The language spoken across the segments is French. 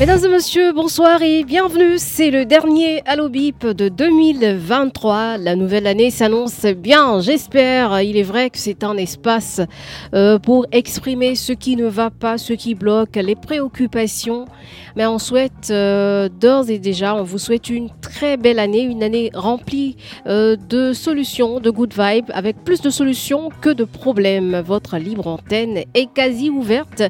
Mesdames et messieurs, bonsoir et bienvenue. C'est le dernier Allo Bip de 2023. La nouvelle année s'annonce bien, j'espère. Il est vrai que c'est un espace euh, pour exprimer ce qui ne va pas, ce qui bloque, les préoccupations. Mais on souhaite euh, d'ores et déjà, on vous souhaite une très belle année, une année remplie euh, de solutions, de good vibes, avec plus de solutions que de problèmes. Votre libre antenne est quasi ouverte.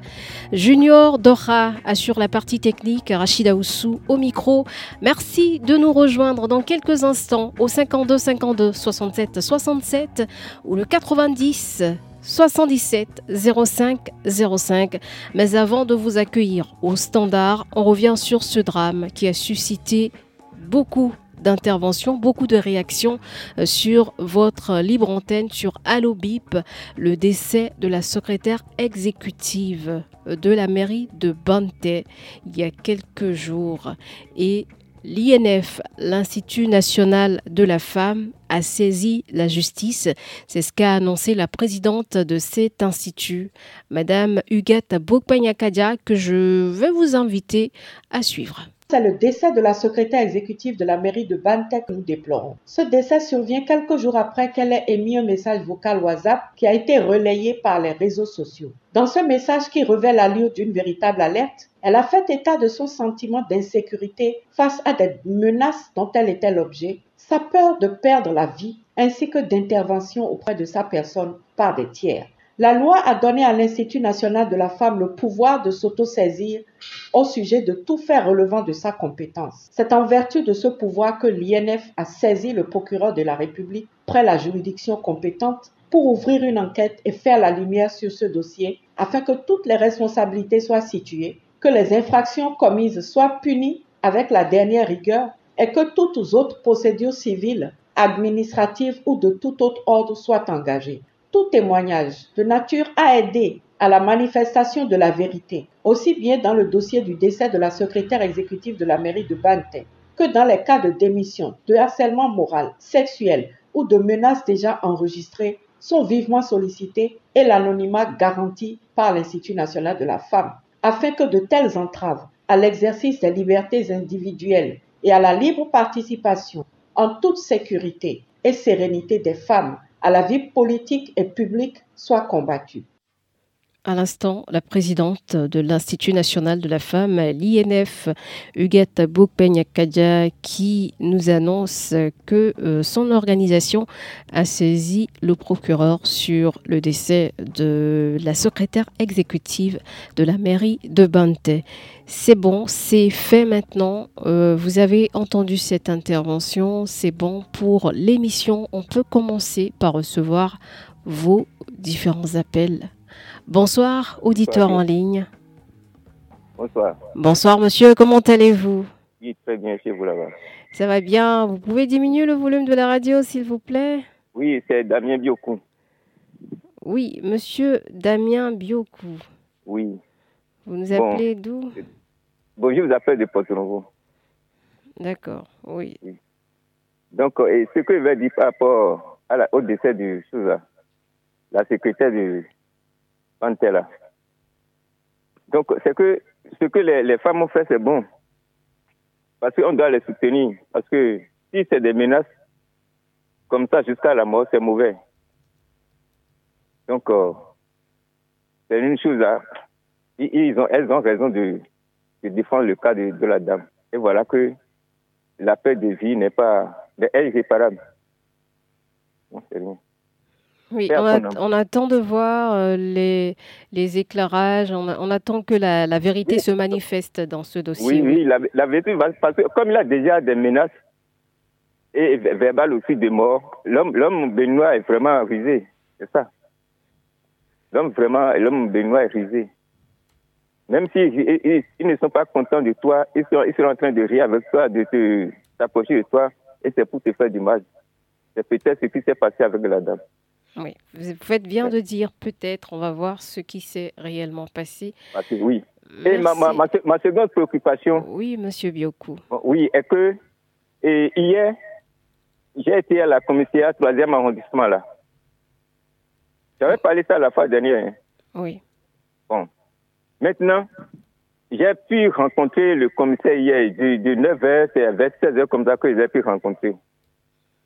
Junior Dora assure la partie technique Rachida Oussou au micro. Merci de nous rejoindre dans quelques instants au 52 52 67 67 ou le 90 77 05 05. Mais avant de vous accueillir au standard, on revient sur ce drame qui a suscité beaucoup d'interventions, beaucoup de réactions euh, sur votre libre antenne, sur Allo Bip, le décès de la secrétaire exécutive euh, de la mairie de Bante il y a quelques jours. Et L'INF, l'Institut national de la femme, a saisi la justice. C'est ce qu'a annoncé la présidente de cet institut, Madame Huguette Bokpanyakadia, que je vais vous inviter à suivre. C'est le décès de la secrétaire exécutive de la mairie de Bantek que nous déplorons. Ce décès survient quelques jours après qu'elle ait émis un message vocal WhatsApp qui a été relayé par les réseaux sociaux. Dans ce message qui révèle l'allure d'une véritable alerte, elle a fait état de son sentiment d'insécurité face à des menaces dont elle était l'objet, sa peur de perdre la vie, ainsi que d'intervention auprès de sa personne par des tiers. La loi a donné à l'Institut national de la femme le pouvoir de s'autosaisir au sujet de tout fait relevant de sa compétence. C'est en vertu de ce pouvoir que l'INF a saisi le procureur de la République près la juridiction compétente pour ouvrir une enquête et faire la lumière sur ce dossier afin que toutes les responsabilités soient situées, que les infractions commises soient punies avec la dernière rigueur et que toutes autres procédures civiles, administratives ou de tout autre ordre soient engagées tout témoignage de nature à aider à la manifestation de la vérité, aussi bien dans le dossier du décès de la secrétaire exécutive de la mairie de Bante que dans les cas de démission, de harcèlement moral, sexuel ou de menaces déjà enregistrées, sont vivement sollicités et l'anonymat garanti par l'Institut national de la femme, afin que de telles entraves à l'exercice des libertés individuelles et à la libre participation en toute sécurité et sérénité des femmes à la vie politique et publique soit combattue. À l'instant, la présidente de l'Institut national de la femme, l'INF, Huguette Boukpenyakadia, qui nous annonce que euh, son organisation a saisi le procureur sur le décès de la secrétaire exécutive de la mairie de Bante. C'est bon, c'est fait maintenant. Euh, vous avez entendu cette intervention, c'est bon pour l'émission. On peut commencer par recevoir vos différents appels Bonsoir, auditeur en ligne. Bonsoir. Bonsoir, monsieur. Comment allez-vous? Oui, très bien chez vous là-bas? Ça va bien. Vous pouvez diminuer le volume de la radio, s'il vous plaît? Oui, c'est Damien Biokou. Oui, monsieur Damien Biokou. Oui. Vous nous appelez d'où? Bon, je vous appelle de Porto Novo. D'accord, oui. Donc, et ce que je vais dire par rapport à la, au décès du Souza, la secrétaire du donc, c'est que ce que les, femmes ont fait, c'est bon. Parce qu'on doit les soutenir. Parce que si c'est des menaces comme ça jusqu'à la mort, c'est mauvais. Donc, euh, c'est une chose à. Ils ont, elles ont raison de, défendre le cas de, la dame. Et voilà que la paix de vie n'est pas irréparable. Bon, c'est rien. Oui, on, attend de voir euh, les, les éclairages, on, attend que la, la vérité se manifeste dans ce dossier. Oui, oui, la, vérité va parce que comme il a déjà des menaces et verbales aussi de mort, l'homme béninois est vraiment risé, c'est ça. L'homme vraiment, l'homme béninois est risé. Même s'ils si ils, ne sont pas contents de toi, ils sont, ils sont en train de rire avec toi, de te s'approcher de toi, et c'est pour te faire du mal. C'est peut-être ce qui s'est passé avec la dame. Oui, vous faites bien de dire peut-être, on va voir ce qui s'est réellement passé. Oui. Et ma, ma, ma, ma seconde préoccupation. Oui, monsieur Bioku. Oui, est que et hier, j'ai été à la commissariat troisième arrondissement là. J'avais parlé ça la fois dernière. hein. Oui. Bon. Maintenant, j'ai pu rencontrer le commissaire hier de, de 9h, c'est vers 16h comme ça que j'ai pu rencontrer.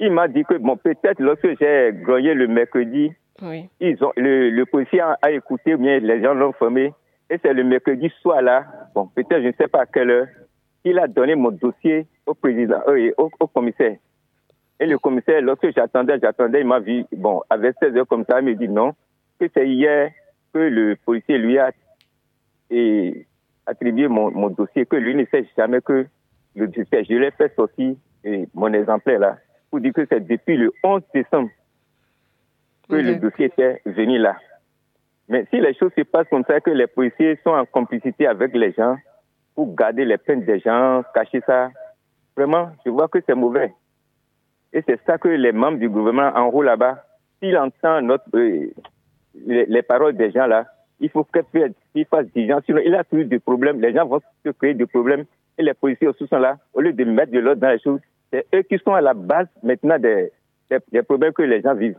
Il m'a dit que, bon, peut-être lorsque j'ai gagné le mercredi, Oui. ils ont, le, le policier a, écouté, ou bien les gens l'ont formé, et c'est le mercredi soir là, bon, peut-être je ne sais pas à quelle heure, il a donné mon dossier au président, euh, au, au commissaire. Et le commissaire, lorsque j'attendais, j'attendais, il m'a vu, bon, avec 16 heures comme ça, il me dit non, que c'est hier que le policier lui a et, attribué mon, mon dossier, que lui ne sait jamais que le dossier, je l'ai fait sortir, et mon exemplaire là, pour dire que c'est depuis le 11 décembre que le dossier était venu là. Mais si les choses se passent comme ça, que les policiers sont en complicité avec les gens pour garder les peines des gens, cacher ça, vraiment, je vois que c'est mauvais. Et c'est ça que les membres du gouvernement en haut là-bas, s'il entend notre, euh, les, les paroles des gens là, il faut qu'il fasse diligence. Sinon, il a toujours des problèmes. Les gens vont se créer des problèmes. Et les policiers aussi sont là. Au lieu de mettre de l'ordre dans les choses, c'est eux qui sont à la base maintenant des, des, des problèmes que les gens vivent.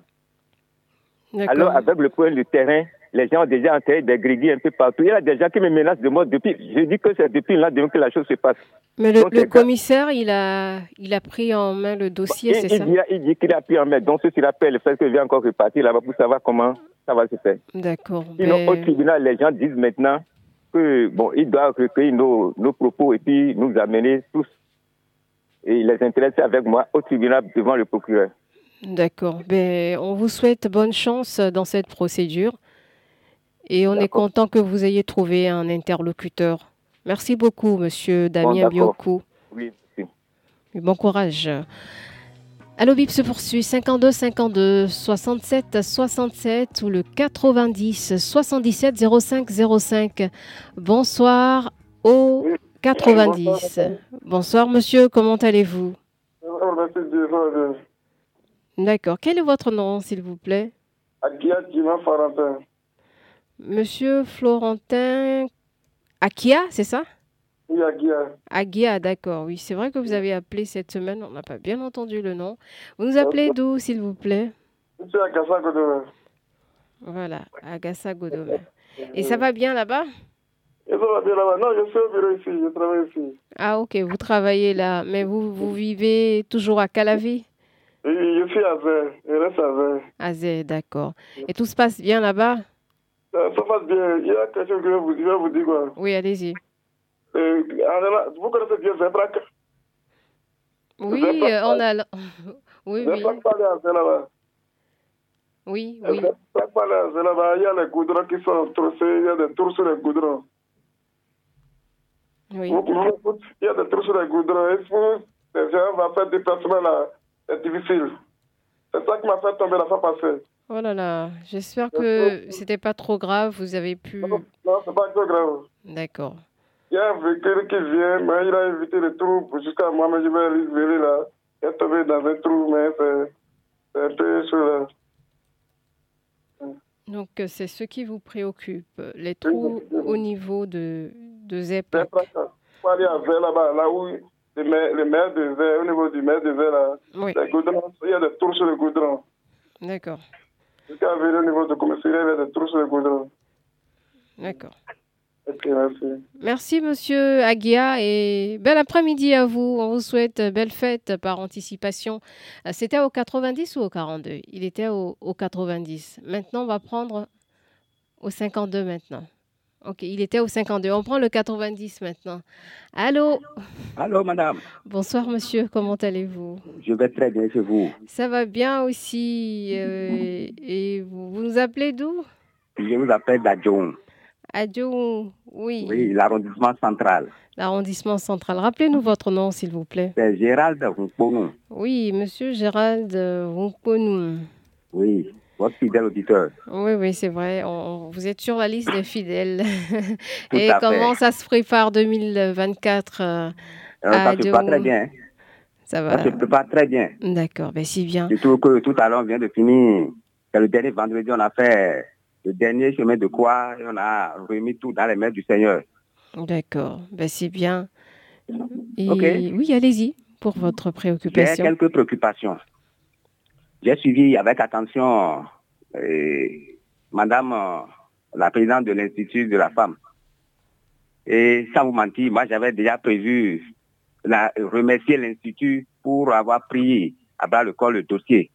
Alors, avec le problème du terrain, les gens ont déjà enterré des grilles un peu partout. Il y a des gens qui me menacent de mort depuis. Je dis que c'est depuis là que la chose se passe. Mais le, donc, le c'est- commissaire, il a, il a pris en main le dossier, c'est ça? dit, il dit qu'il a pu en mettre. Donc, ceci rappelle le fait que je vais encore repartir là-bas pour savoir comment ça va se faire. D'accord. Sinon, au Ben, tribunal, les gens disent maintenant que, bon, ils doivent recueillir nos, nos propos et puis nous amener tous et les intéresser avec moi au tribunal devant le procureur. D'accord. Ben, on vous souhaite bonne chance dans cette procédure. Et on est content que vous ayez trouvé un interlocuteur. Merci beaucoup, monsieur Damien d'accord. Bioku. Oui, merci. Bon courage. Allo Bip se poursuit 52 52 67 67 ou le 90 77 05 05. Bonsoir au 90. Bonsoir monsieur, comment allez-vous? D'accord. Quel est votre nom s'il vous plaît? Akia Farantin. Monsieur Florentin Akia, c'est ça? Oui, Akia. Agia, d'accord. Oui, c'est vrai que vous avez appelé cette semaine. On n'a pas bien entendu le nom. Vous nous appelez d'où, s'il vous plaît? À Kassa Godome. Voilà, Agassa Godome. Et ça va bien là-bas? Non, je suis au bureau ici, je travaille ici. Ah, ok, vous travaillez là. Mais vous, vous vivez toujours à Calavi? Oui, je suis à Zé, je reste à Zé. À Zé, d'accord. Et tout se passe bien là-bas? Ça, ça passe bien. Il y a quelque chose que je vais vous, je vous dire. Quoi. Oui, allez-y. Euh, vous connaissez bien Zébrak Oui, Vous êtes euh, on a... Oui, oui, Zébrak parle à Zé là-bas. oui, oui. Zébrak parle à Zé là-bas. Il y a les goudrons qui sont troussés, il y a des trous sur les goudrons. Oui. Il y a des trous sur les goudrons. Et pour les gens vont faire des déplacements là, c'est difficile. C'est ça qui m'a fait tomber la fois passée. Oh là là, j'espère que c'était pas trop grave. Vous avez pu... Non, non, c'est pas trop grave. D'accord. Il y a un véhicule qui vient, mais il a évité le trou jusqu'à moi, mais je vais aller verrer là. Il est tombé dans un trou, mais c'est un peu chaud là. Donc, euh, c'est ce qui vous préoccupe, les trous au niveau de, de ZEP. Faut aller à Zé là-bas, là où le maire, le maire de Zé, au niveau du maire de Zé là, Oui, goudrons, il y a des trous sur le goudron. d'accord, Jusqu'à au niveau du commissariat, il y a des trous sur le goudron. d'accord. Merci. Merci, monsieur Aguia, et bel après-midi à vous. On vous souhaite belle fête par anticipation. C'était au 90 ou au 42 Il était au, au 90. Maintenant, on va prendre au 52 maintenant. Ok, il était au 52. On prend le 90 maintenant. Allô? Allô, madame. Bonsoir, monsieur. Comment allez-vous? Je vais très bien chez vous. Ça va bien aussi. euh, et vous, vous nous appelez d'où? Je vous appelle d'Adjon. Adjo, oui, Oui, l'arrondissement central. l'arrondissement central. Rappelez-nous votre nom, s'il vous plaît. C'est Gérald Rouponou. Oui, monsieur Gérald euh, Wunkonou. Oui, votre fidèle auditeur. Oui, oui, c'est vrai. On- vous êtes sur la liste des fidèles. Tout Et à comment fait. ça se prépare 2024 euh, Euh, ça se prépare très bien. Ça va. Ça se prépare très bien. D'accord, ben si bien. Surtout que tout à l'heure, on vient de finir C'est le dernier vendredi, on a fait le dernier chemin de croix et on a remis tout dans les mains du Seigneur. D'accord, ben, c'est bien. Et oui, allez-y pour votre J'ai préoccupation. quelques préoccupations. J'ai suivi avec attention euh, Madame euh, la présidente de l'Institut de la femme. Et sans vous mentir, moi j'avais déjà prévu la, remercier l'Institut pour avoir pris à bras le corps le dossier.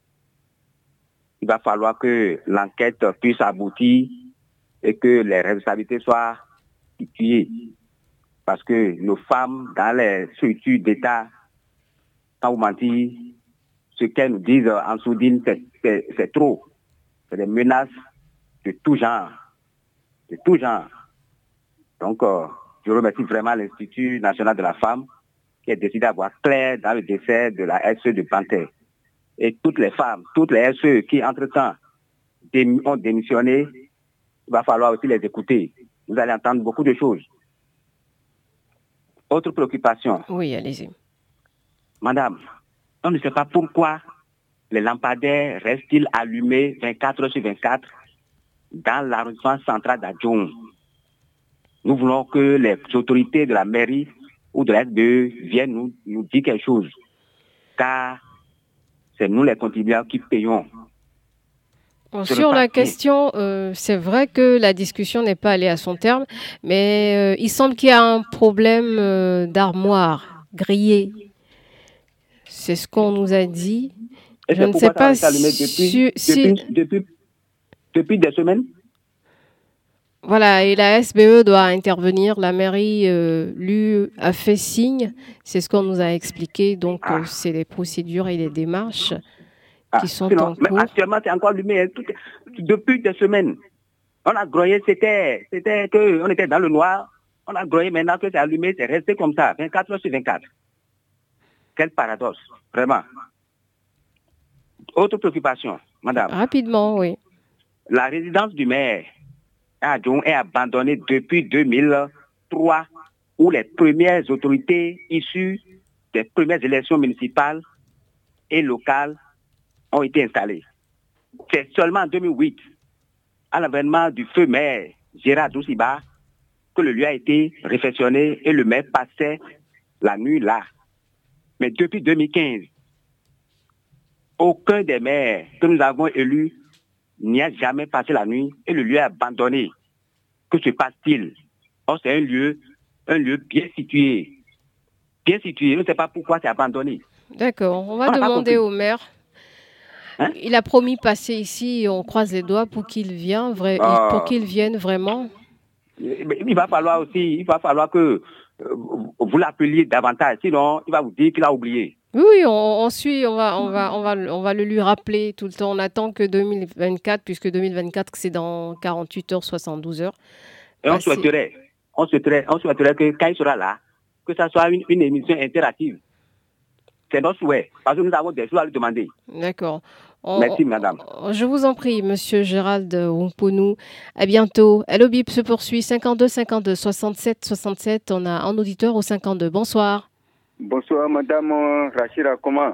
Il va falloir que l'enquête puisse aboutir et que les responsabilités soient situées. Parce que nos femmes, dans les structures d'État, sans vous mentir, ce qu'elles nous disent en sourdine, c'est- trop. C'est des menaces de tout genre. De tout genre. Donc, euh, je remercie vraiment l'Institut national de la femme qui a décidé d'avoir clair dans le décès de la SE de Panthère. Et toutes les femmes, toutes les SE qui, entre-temps, ont démissionné, il va falloir aussi les écouter. Vous allez entendre beaucoup de choses. Autre préoccupation, Oui, allez-y. Madame, on ne sait pas pourquoi les lampadaires restent-ils allumés 24 heures sur 24 dans l'arrondissement central d'Adjoum. Nous voulons que les autorités de la mairie ou de la SBE viennent nous, nous dire quelque chose. Car c'est nous les contribuables qui payons. Bon, Sur la question, euh, c'est vrai que la discussion n'est pas allée à son terme, mais euh, il semble qu'il y a un problème euh, d'armoire grillée. C'est ce qu'on nous a dit. Et Je ne sais pas si- depuis, si- depuis, depuis, depuis des semaines. Voilà, et la SBE doit intervenir. La mairie, euh, lui, a fait signe. C'est ce qu'on nous a expliqué. Donc, Ah. euh, c'est les procédures et les démarches Ah, qui sont sinon, en mais cours. actuellement, c'est encore allumé. hein, tout- depuis des semaines. On a groyé, c'était, c'était que on était dans le noir. On a groyé maintenant que c'est allumé, c'est resté comme ça, 24 heures sur 24. Quel paradoxe, vraiment. Autre préoccupation, madame. Rapidement, oui. La résidence du maire à Djon est abandonnée depuis 2003, où les premières autorités issues des premières élections municipales et locales ont été installées. C'est seulement en 2008, à l'avènement du feu maire Gérard Douciba, que le lieu a été réfectionné et le maire passait la nuit là. Mais depuis 2015, aucun des maires que nous avons élus n'y a jamais passé la nuit et le lieu est abandonné. Que se passe-t-il? Or, c'est un lieu, un lieu bien situé. Bien situé. Je ne sais pas pourquoi c'est abandonné. D'accord. On va On demander au maire. Hein? Il a promis passer ici on croise les doigts pour qu'il vienne, vrai, Ah. pour qu'il vienne vraiment. Il va falloir aussi, il va falloir que vous l'appeliez davantage. Sinon, il va vous dire qu'il a oublié. Oui, on, on suit, on va, on, va, on, va, le- on va le lui rappeler tout le temps. On attend que 2024, puisque 2024, c'est dans 48 heures, 72 heures. Et on souhaiterait, on souhaiterait, on souhaiterait que quand il sera là, que ça soit une, une émission interactive. C'est notre souhait. Parce que nous avons des choses à lui demander. D'accord. On- Merci, madame. on- Je vous en prie, monsieur Gérald Wumponou. À bientôt. Hello Bip se poursuit. 52 52 67 67. On a un auditeur au 52. Bonsoir. Bonsoir, madame euh, Rachida, comment?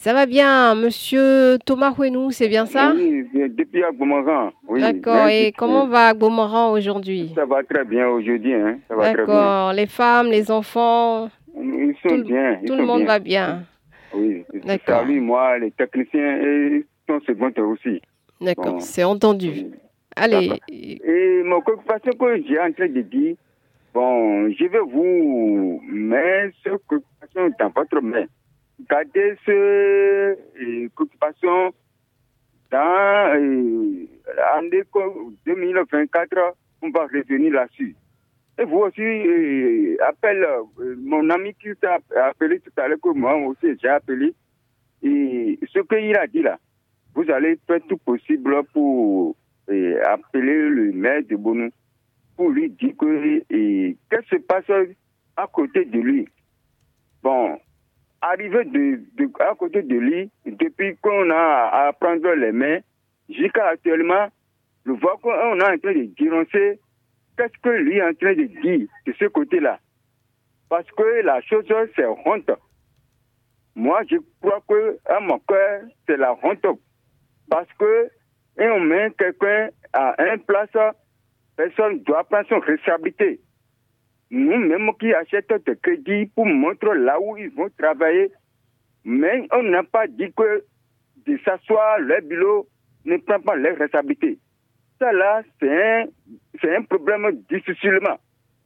Ça va bien, monsieur Thomas Houenou, c'est bien ça? Oui, depuis Agbomoran. Oui, D'accord. Et comment va Beaumoran aujourd'hui? Ça va très bien aujourd'hui, hein. D'accord. Les femmes, les enfants, Ils sont Tout le- bien. ils tout sont le monde bien. va bien. Oui. Moi, les techniciens et ton second aussi. D'accord, Bon. c'est entendu. Allez, Et mon préoccupation que j'ai en train de dire, bon, je vais vous mettre cette préoccupation dans votre main. Gardez cette préoccupation dans l'année 2024, on va revenir là-dessus. Vous aussi, euh, appelle euh, mon ami qui t'a appelé tout à l'heure, que moi aussi j'ai appelé, et ce qu'il a dit là, vous allez faire tout possible pour euh, appeler le maire de Bonou pour lui dire que qu'est-ce qui se passe à côté de lui. Bon, arrivé de- à côté de lui, depuis qu'on a à prendre les mains, jusqu'à actuellement, je vois qu'on est en train de dénoncer qu'est-ce que lui est en train de dire de ce côté-là? Parce que la chose, c'est honte. Moi, je crois que à mon cœur, c'est la honte. Parce que et on met quelqu'un à une place, personne doit prendre son responsabilité. Nous-mêmes qui achetons des crédits pour montrer là où ils vont travailler, mais on n'a pas dit que de s'asseoir, le bureau ne prend pas les responsabilités. Ça là, c'est un, un problème difficilement.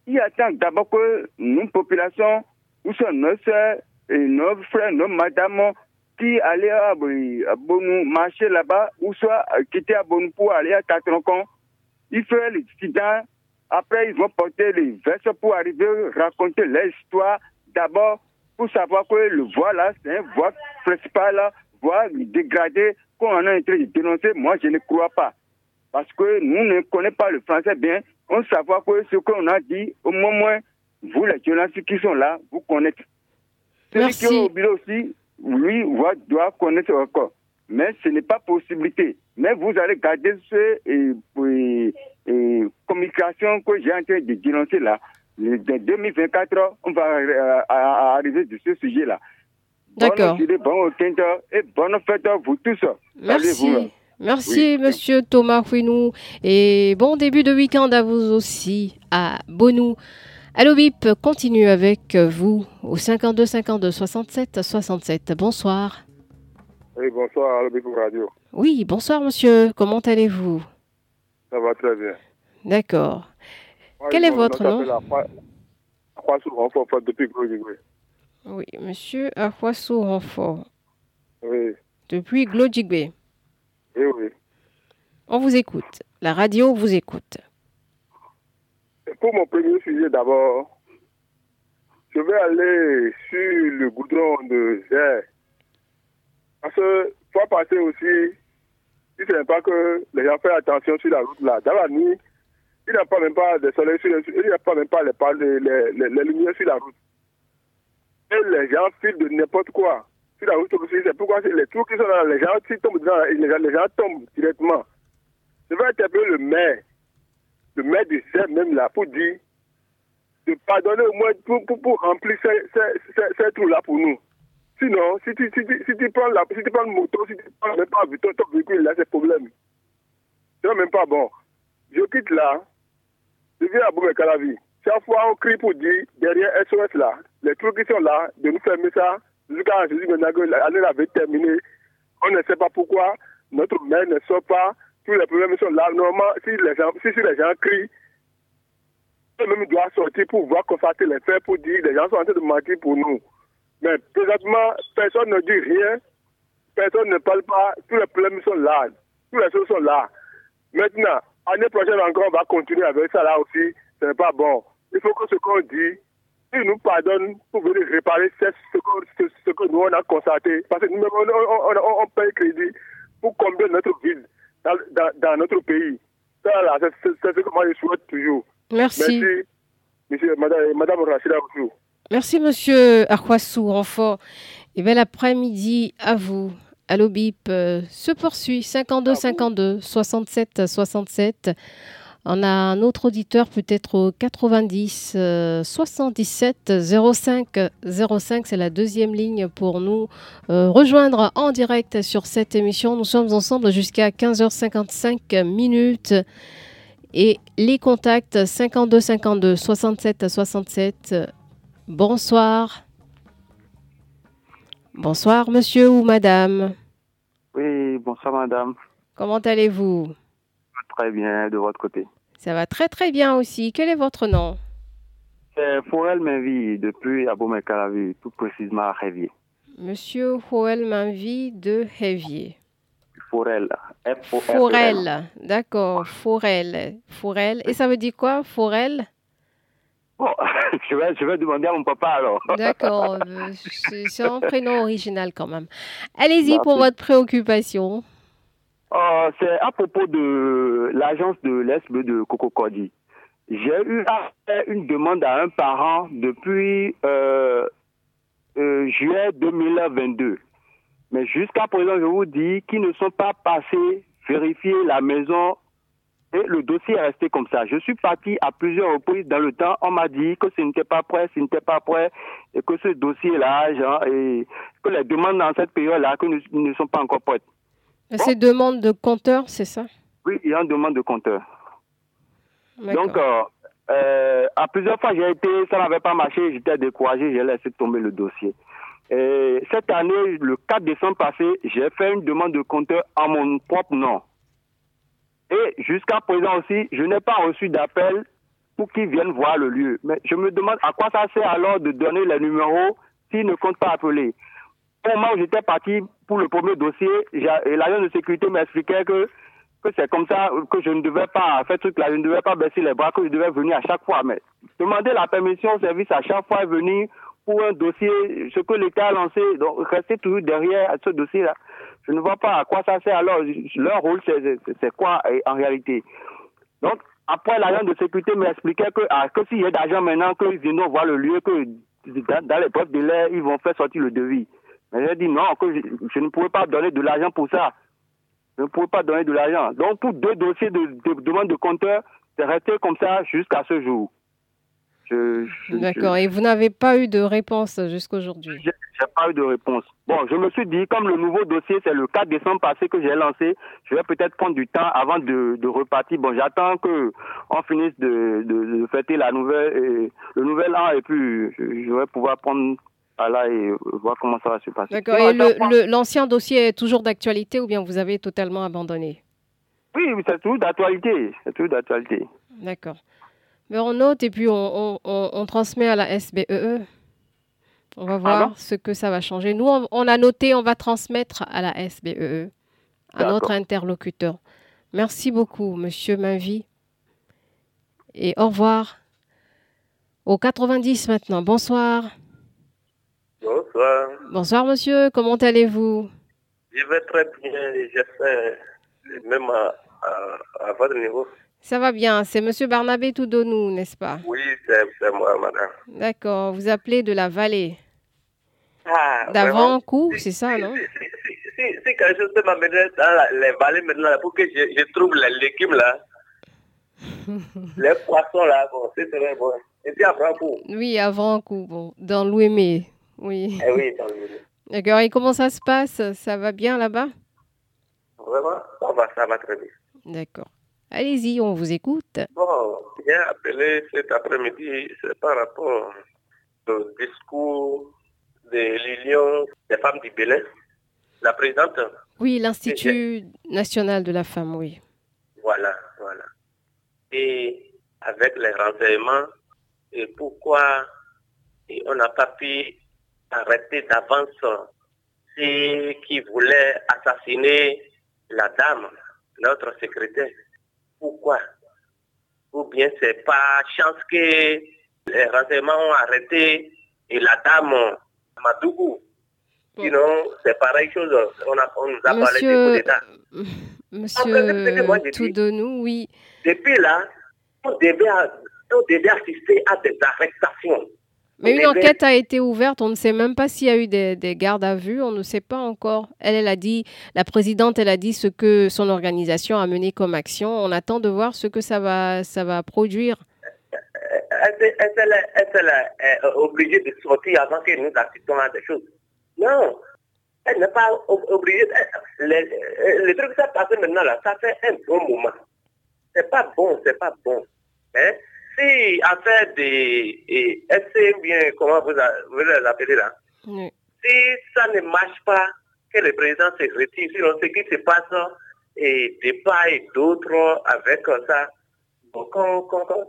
Il attend d'abord que nous, populations, où sont nos soeurs, et nos frères, nos madames, qui allaient à, Bonou marcher là-bas, ou soit quitter à Bonou pour aller à Tatroncan, ils font les incidents, après ils vont porter les vestes pour arriver raconter l'histoire. D'abord, pour savoir que le voie là, c'est un voie principal, voie dégradée qu'on est en train de dénoncer. Moi, je ne crois pas. Parce que nous ne connaissons pas le français bien. On savoir que ce qu'on a dit, au moins, vous, les journalistes qui sont là, vous connaissez. Celui qui est au bureau aussi, lui, doit connaître encore. Mais ce n'est pas possibilité. Mais vous allez garder ce et, et, communication que j'ai en train de dénoncer là. En 2024, on va euh, arriver de ce sujet-là. D'accord. Bon et bonne fête à vous tous. Merci. Merci, monsieur Thomas Fouinou. Et bon début de week-end à vous aussi, à Bonou. Allo Bip continue avec vous au 52 52 67 67. Bonsoir. Oui, bonsoir, Allo Bip Radio. Oui, bonsoir, monsieur. Comment allez-vous? Ça va très bien. D'accord. Quel est votre nom? depuis Oui, monsieur Ahuassou Renfort. Oui. Depuis Glodjigbe. Oui. On vous écoute. La radio vous écoute. Pour mon premier sujet d'abord, je vais aller sur le goudron de Zère. Parce que, faut passer aussi, il ne pas que les gens fassent attention sur la route là. Dans la nuit, il n'y a pas même pas de soleil sur il n'y a pas même pas les, les, les, les, lumières sur la route. Et les gens filent de n'importe quoi sur la route. C'est pourquoi les trous qui sont là, les gens, tombent dedans, les gens, tombent directement. Je vais interpeller le maire, le maire du CEP même là, pour dire de pardonner au moins pour, remplir ces, trous-là pour nous. Sinon, si tu, prends si tu prends le moto, si tu prends même pas ton, ton véhicule, là, c'est problème. C'est même pas bon. Je quitte là, je viens à Boumé-Calavi. Chaque fois, on crie pour dire, derrière SOS là, les trucs qui sont là, de nous fermer ça, jusqu'à Jésus l'année avait terminé. On ne sait pas pourquoi notre maire ne sort pas. Tous les problèmes sont là. Normalement, si les gens, si, les gens crient, eux-mêmes doivent sortir pour voir constater les faits, pour dire les gens sont en train de mentir pour nous. Mais présentement, personne ne dit rien. Personne ne parle pas. Tous les problèmes sont là. Tous les choses sont là. Maintenant, l'année prochaine encore, on va continuer avec ça là aussi. Ce n'est pas bon. Il faut que ce qu'on dit, il nous pardonne pour venir réparer ce, que, nous on a constaté. Parce que nous on, on, paye crédit pour combler notre vie dans, notre pays. Ça là, c'est ce que moi je souhaite toujours. Merci. Merci, monsieur, madame, madame Rachida Merci, monsieur Arquassou Renfort. Et bel après-midi à vous. Allo Bip euh, se poursuit 52 52 67 67. On a un autre auditeur peut-être au 90 77 05 05. C'est la deuxième ligne pour nous euh, rejoindre en direct sur cette émission. Nous sommes ensemble jusqu'à 15h55 minutes. Et les contacts 52 52 67 67. Bonsoir. Bonsoir, monsieur ou madame. Oui, bonsoir, madame. Comment allez-vous? Très bien, de votre côté. Ça va très très bien aussi. Quel est votre nom? C'est Forel Menvi, depuis Abomey-Calavi, tout précisément à Révier. Monsieur Forel Menvi de Révier. Forel. Forel, d'accord. Forel. Forel. Et ça veut dire quoi, Forel? Bon, je vais, je vais demander à mon papa alors. D'accord, c'est un prénom original quand même. Allez-y pour votre préoccupation. Oh, c'est à propos de l'agence de l'Est de Coco Cody. J'ai eu une demande à un parent depuis euh, euh, juillet 2022. Mais jusqu'à présent, je vous dis qu'ils ne sont pas passés vérifier la maison et le dossier est resté comme ça. Je suis parti à plusieurs reprises dans le temps. On m'a dit que ce n'était pas prêt, ce n'était pas prêt, et que ce dossier-là, et que les demandes dans cette période-là, ne sont pas encore prêtes. C'est demande de compteur, c'est ça? Oui, il y a une demande de compteur. Donc, euh, euh, à plusieurs fois, j'ai été, ça n'avait pas marché, j'étais découragé, j'ai laissé tomber le dossier. Et cette année, le 4 décembre passé, j'ai fait une demande de compteur à mon propre nom. Et jusqu'à présent aussi, je n'ai pas reçu d'appel pour qu'ils viennent voir le lieu. Mais je me demande à quoi ça sert alors de donner les numéros s'ils ne comptent pas appeler. Au moment où j'étais parti pour le premier dossier, l'agent de sécurité m'expliquait que, que c'est comme ça, que je ne devais pas faire truc là, je ne devais pas baisser les bras, que je devais venir à chaque fois. Mais demander la permission au service à chaque fois et venir pour un dossier, ce que l'État a lancé, donc rester toujours derrière ce dossier-là. Je ne vois pas à quoi ça sert alors. Leur rôle, c'est quoi en réalité? Donc, après, l'agent de sécurité m'expliquait que, ah, que s'il y a d'argent maintenant, qu'ils viennent voir le lieu, que dans, les postes de l'air, ils vont faire sortir le devis. Mais j'ai dit non, que je, ne pouvais pas donner de l'argent pour ça. Je ne pouvais pas donner de l'argent. Donc, pour deux dossiers de, de demande de compteur, c'est resté comme ça jusqu'à ce jour. D'accord. Et vous n'avez pas eu de réponse jusqu'aujourd'hui? J'ai pas eu de réponse. Bon, je me suis dit, comme le nouveau dossier, c'est le 4 décembre passé que j'ai lancé, je vais peut-être prendre du temps avant de, de repartir. Bon, j'attends que on finisse de, de, fêter la nouvelle, et, le nouvel an et puis je, vais pouvoir prendre à là et voir comment ça va se passer. D'accord. Et l'ancien dossier est toujours d'actualité ou bien vous avez totalement abandonné? Oui, c'est tout d'actualité. C'est tout d'actualité. D'accord. Mais on note et puis on, on, on, transmet à la SBEE. E. On va voir ce que ça va changer. Nous, on, a noté, on va transmettre à la SBEE, e, à notre interlocuteur. Merci beaucoup, Monsieur Mavi. Et au revoir. Au 90 maintenant. Bonsoir. Bonsoir. Bonsoir, monsieur. Comment allez-vous? Je vais très bien. J'espère même à, à votre niveau. Ça va bien. C'est Monsieur Barnabé Toudonou, n'est-ce pas? Oui, c'est moi, madame. D'accord. Vous appelez de la vallée. Ah, D'avant-coup, c'est ça, non? si, quelque chose peut m'amener dans les vallées maintenant, pour que je, trouve les légumes là, les poissons là, bon, c'est très bon. Et puis avant coup. Oui, avant coup, bon, dans l'Ouémé. Oui. Eh. D'accord. Et comment ça se passe? Ça va bien là-bas? Vraiment, ça va, ça va très bien. D'accord. Allez-y, on vous écoute. Bon, j'ai appelé cet après-midi, c'est par rapport au discours de l'Union des femmes du Bénin, la présidente. Oui, l'Institut national de la femme, oui. Voilà, voilà. Et avec les renseignements, et pourquoi on n'a pas pu arrêter d'avance ceux qui voulaient assassiner la dame, notre secrétaire. Pourquoi? Ou bien c'est pas chance que les renseignements ont arrêté et la dame Madougou. Sinon, c'est pareil chose. On, a, on nous a parlé de coup d'État. Monsieur Toudonou, oui. Depuis là, on devait, on devait assister à des arrestations. Mais une enquête a été ouverte, on ne sait même pas s'il y a eu des, gardes à vue, on ne sait pas encore. Elle, elle a dit, la présidente, elle a dit ce que son organisation a mené comme action. On attend de voir ce que ça va, ça va produire. Est-elle est, obligée de sortir avant que nous assistons à des choses Non, elle n'est pas obligée. Le, truc qui s'est passé maintenant, là, ça fait un bon moment. C'est pas bon, c'est pas bon. Hein? Si des bien comment vous, vous l'appelez là, si ça ne marche pas, que le président se retire, sinon ce qui se passe et des pas et d'autres avec ça,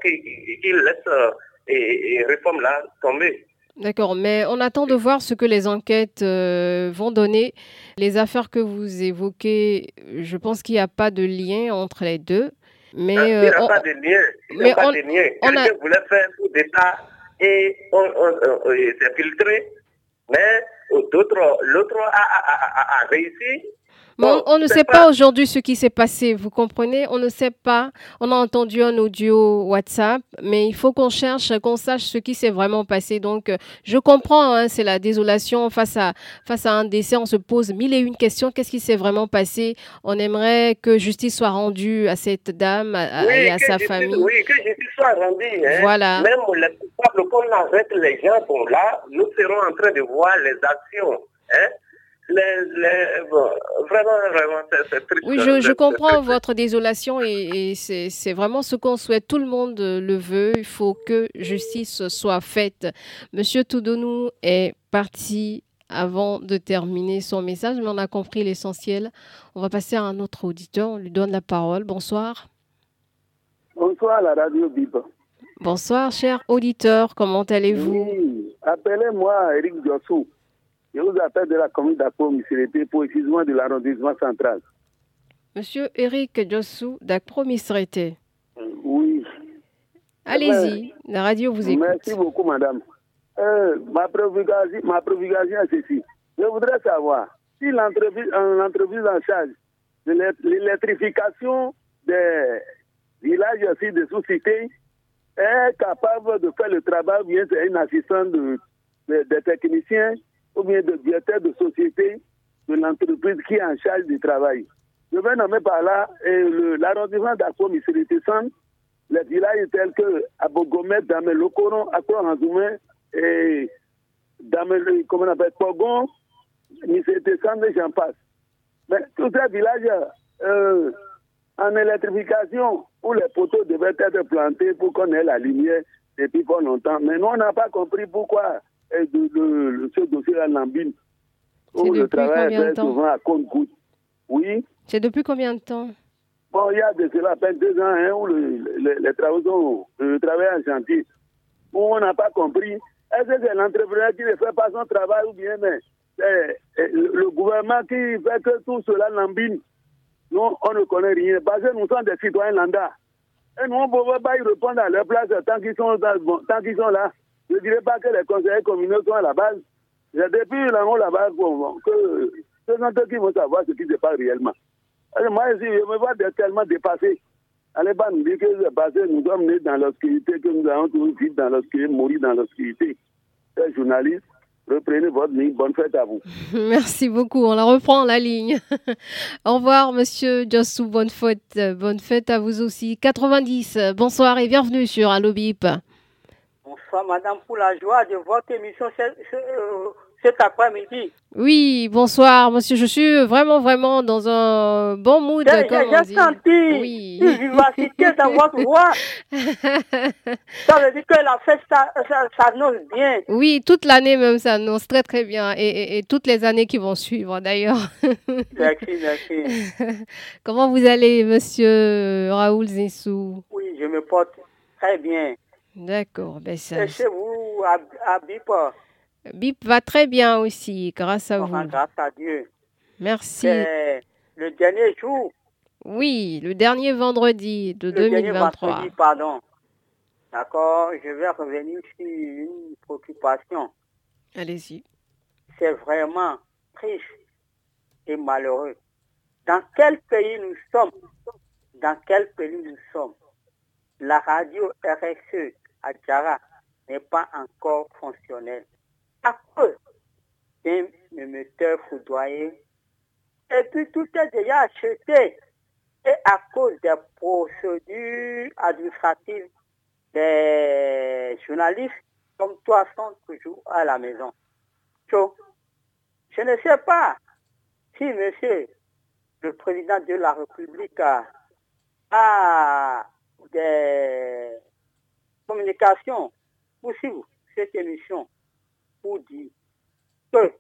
qu'il laisse et, réforme là tomber. D'accord, mais on attend de voir ce que les enquêtes euh, vont donner. Les affaires que vous évoquez, je pense qu'il n'y a pas de lien entre les deux. Mais il n'y a euh, pas de lien. Il n'y a pas de lien. Quelqu'un a... voulait faire un coup d'État et on, s'est filtré, mais l'autre a, a, réussi on, ne sait pas, aujourd'hui ce qui s'est passé, vous comprenez? On ne sait pas. On a entendu un audio WhatsApp, mais il faut qu'on cherche, qu'on sache ce qui s'est vraiment passé. Donc, euh, je comprends, hein, c'est la désolation face à, face à un décès. On se pose mille et une questions. Qu'est-ce qui s'est vraiment passé? On aimerait que justice soit rendue à cette dame et à sa famille. Oui, que justice soit rendue. Hein. Voilà. Même les coupables, qu'on arrête les gens, bon là, nous serons en train de voir les actions. Hein vraiment, vraiment, c'est triste. Oui, je, je comprends votre désolation et, et c'est vraiment ce qu'on souhaite. Tout le monde le veut. Il faut que justice soit faite. Monsieur Toudonou est parti avant de terminer son message, mais on a compris l'essentiel. On va passer à un autre auditeur. On lui donne la parole. Bonsoir. Bonsoir, la radio Bip. Bonsoir, cher auditeur. Comment allez-vous? Oui, appelez-moi Eric Diossou. Je vous appelle de la commune d'Akpo, Misérité, précisément de l'arrondissement central. Monsieur Eric Diossou d'Akpo, Misérité. Oui. Allez-y, la radio vous écoute. Merci beaucoup, madame. Euh, ma, provocation, ma ceci. Je voudrais savoir si l'entreprise en charge de l'électrification des villages aussi de sous-cités est capable de faire le travail, bien c'est un assistant de, de, techniciens ou bien de directeur de société de l'entreprise qui est en charge du travail. Je vais nommer par là l'arrondissement d'Akko Misérité les villages tels que Abogomet, Damelokoron, Akko Anzoumé et Damel, comment on appelle, Pogon, et j'en passe. Mais tous ces villages euh, en électrification où les poteaux devaient être plantés pour qu'on ait la lumière depuis pas longtemps. Mais nous, on n'a pas compris pourquoi euh, ce dossier-là l'ambine. Où le travail est souvent à compte-goutte. Oui. C'est depuis combien de temps Bon, il y a de cela à peine deux ans hein, où les travaux sont, le travail en chantier. Où on n'a pas compris. Est-ce que c'est l'entrepreneur qui ne fait pas son travail ou bien mais c'est le gouvernement qui fait que tout cela l'ambine nous, on ne connaît rien parce que nous sommes des citoyens lambda. Et nous, on ne peut pas y répondre à leur place tant qu'ils sont, tant qu'ils sont là. Je ne dirais pas que les conseillers communaux sont à la base. C'est depuis là là-bas que ce sont eux qui vont savoir ce qui se passe réellement. moi, je me vois tellement dépassé. Allez pas nous dire que c'est passé, nous sommes nés dans l'obscurité, que nous avons toujours vécu dans l'obscurité, mourir dans l'obscurité. Les journalistes, reprenez votre ligne. Bonne fête à vous. Merci beaucoup. On la reprend, la ligne. Au revoir, monsieur Jossou. Bonne fête. Bonne fête à vous aussi. 90. Bonsoir et bienvenue sur Allo Bip. Bonsoir, madame, pour la joie de votre émission cet après-midi. Oui, bonsoir, monsieur. Je suis vraiment, vraiment dans un bon mood. J'ai senti oui. une vivacité dans votre voix. ça veut dire que la fête s'annonce bien. Oui, toute l'année même s'annonce très, très bien. Et, et, toutes les années qui vont suivre, d'ailleurs. merci, merci. Comment vous allez, monsieur Raoul Zissou? Oui, je me porte très bien. D'accord. Ben ça... Et chez vous, à, à Bipa Bip va très bien aussi, grâce à vous. Grâce à Dieu. Merci. le dernier jour. Oui, le dernier vendredi de le 2023. Dernier vendredi, pardon. D'accord, je vais revenir sur une préoccupation. Allez-y. C'est vraiment triste et malheureux. Dans quel pays nous sommes? Dans quel pays nous sommes? La radio RSE n'est pas encore fonctionnelle à cause d'un émetteur foudroyé. Et puis tout est déjà acheté. Et à cause des procédures administratives des journalistes comme toi sont toujours à la maison. je ne sais pas si monsieur le président de la République a, des communications pour cette émission pour dire que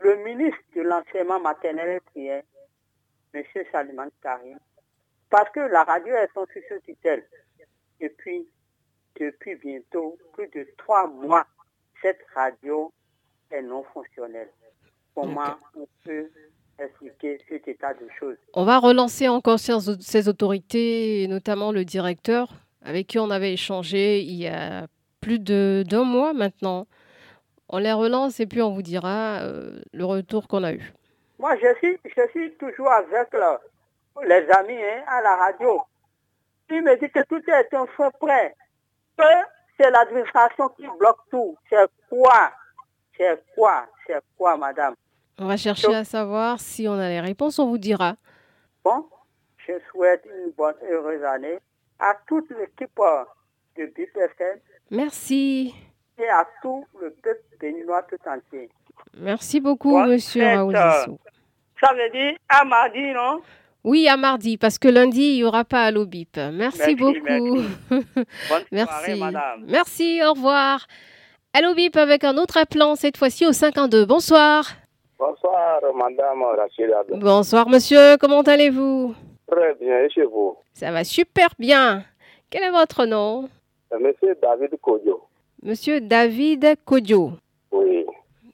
le ministre de l'enseignement maternel est M. Saliman Karim, parce que la radio est son sous tutelle. Et puis, depuis bientôt plus de trois mois, cette radio est non fonctionnelle. Comment on peut expliquer cet état de choses? On va relancer encore ces autorités, notamment le directeur, avec qui on avait échangé il y a plus d'un mois maintenant. On les relance et puis on vous dira euh, le retour qu'on a eu. Moi, je suis, je suis toujours avec les amis hein, à la radio. Ils me disent que tout est un feu prêt. Que c'est l'administration qui bloque tout. C'est quoi? C'est quoi? C'est quoi, madame? On va chercher à savoir si on a les réponses, on vous dira. Bon, je souhaite une bonne, heureuse année à toute l'équipe de BPFM. Merci et à tout le peuple béninois tout entier. Merci beaucoup, monsieur Raoul Zissou. Ça veut dire à mardi, non? Oui, à mardi, parce que lundi, il n'y aura pas à l'OBIP. Merci, Merci, beaucoup. Bonne Merci. soirée, madame. Merci, au revoir. Allo Bip avec un autre appelant, cette fois-ci au 52. Bonsoir. Bonsoir, madame Rachida. Bonsoir, monsieur. Comment allez-vous? Très bien, et chez vous? Ça va super bien. Quel est votre nom? Euh, Monsieur David Kodjo. Monsieur David Kodjo. Oui.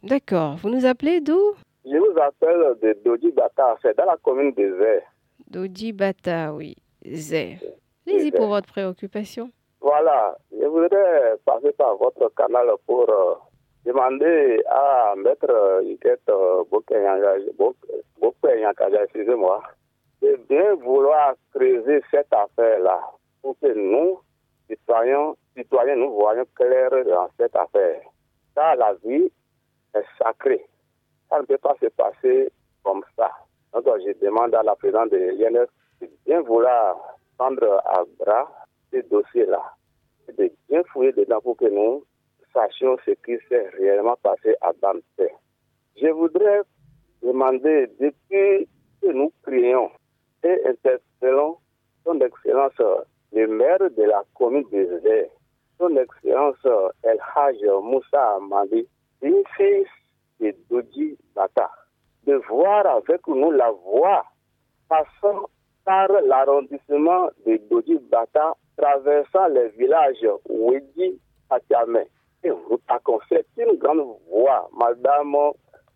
D'accord. Vous nous appelez d'où? Je vous appelle de Doji Bata, c'est dans la commune de Zé. Doji Bata, oui. Zé. Allez-y pour votre préoccupation. Voilà, je voudrais passer par votre canal pour euh, demander à Maître Iket Bokenyakaja, excusez-moi, de bien vouloir creuser cette affaire-là pour que nous, citoyens, citoyens, nous voyons clair dans cette affaire. Car la vie est sacrée. Ça ne peut pas se passer comme ça. Donc, je demande à la présidente de l'INF de bien vouloir prendre à bras ces dossiers-là et de bien fouiller dedans pour que nous sachions ce qui s'est réellement passé à Dante. Je voudrais demander, depuis que nous crions et interpellons son Excellence le maire de la commune de Zé, son Excellence El Haj Moussa Amadi, fils de Doji Bata, de voir avec nous la voie passant par l'arrondissement de Doji Bata, traversant les villages Wedi, Atiamé et Routakon. C'est une grande voie, Madame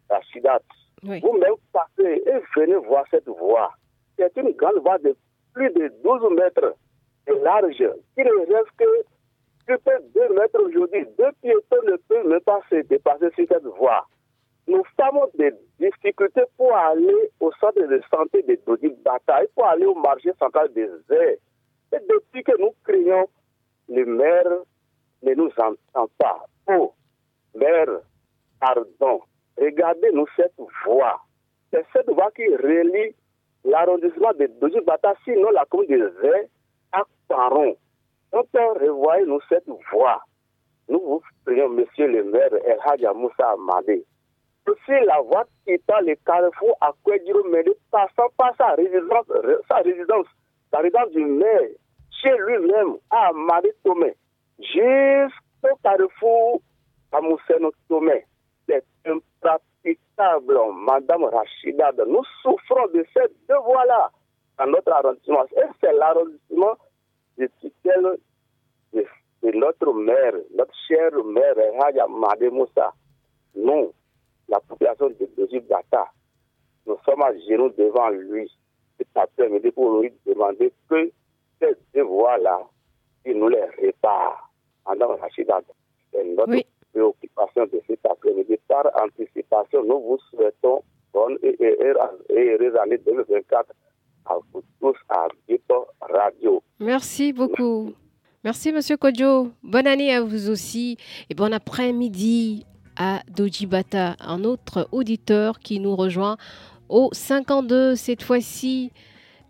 Rachidat. Vous-même passez et venez voir cette voie. C'est une grande voie de plus de 12 mètres de large, qui ne reste que plus de 2 mètres aujourd'hui. Deux piétons ne peuvent même pas se dépasser sur cette voie. Nous avons des difficultés pour aller au centre de santé de Dodi Bataille, pour aller au marché central des airs. Et depuis que nous crions, le maire ne nous entend pas. Oh, maire, pardon, regardez-nous cette voie. C'est cette voie qui relie l'arrondissement de Doji Bata, sinon la commune des airs, à Paron. Donc, revoyez-nous cette voie. Nous vous prions, monsieur le maire El Hadja Moussa Amadé. Aussi, la voie quittant le carrefour à Kouedjiro Mende, passant par sa résidence, sa résidence, la résidence du maire, chez lui-même, à Amadé Tomé, jusqu'au carrefour à Mousseno Tomé. C'est Madame Rachida. Nous souffrons de ces deux voies-là dans notre arrondissement. Et c'est l'arrondissement de tutelle de, de, notre maire, notre cher maire, Hadja Madé Moussa. Nous, la population de Doji Bata, nous sommes à genoux devant lui cet après-midi pour lui demander que ces deux voies-là, il nous les répare. Madame Rachida, c'est notre oui. Préoccupation de cet après-midi. Par anticipation, nous vous souhaitons bonne et heureuse année 2024 à vous tous à Bipo Radio. Merci beaucoup. Merci, Monsieur Kodjo. Bonne année à vous aussi et bon après-midi à Dojibata, un autre auditeur qui nous rejoint au 52 cette fois-ci.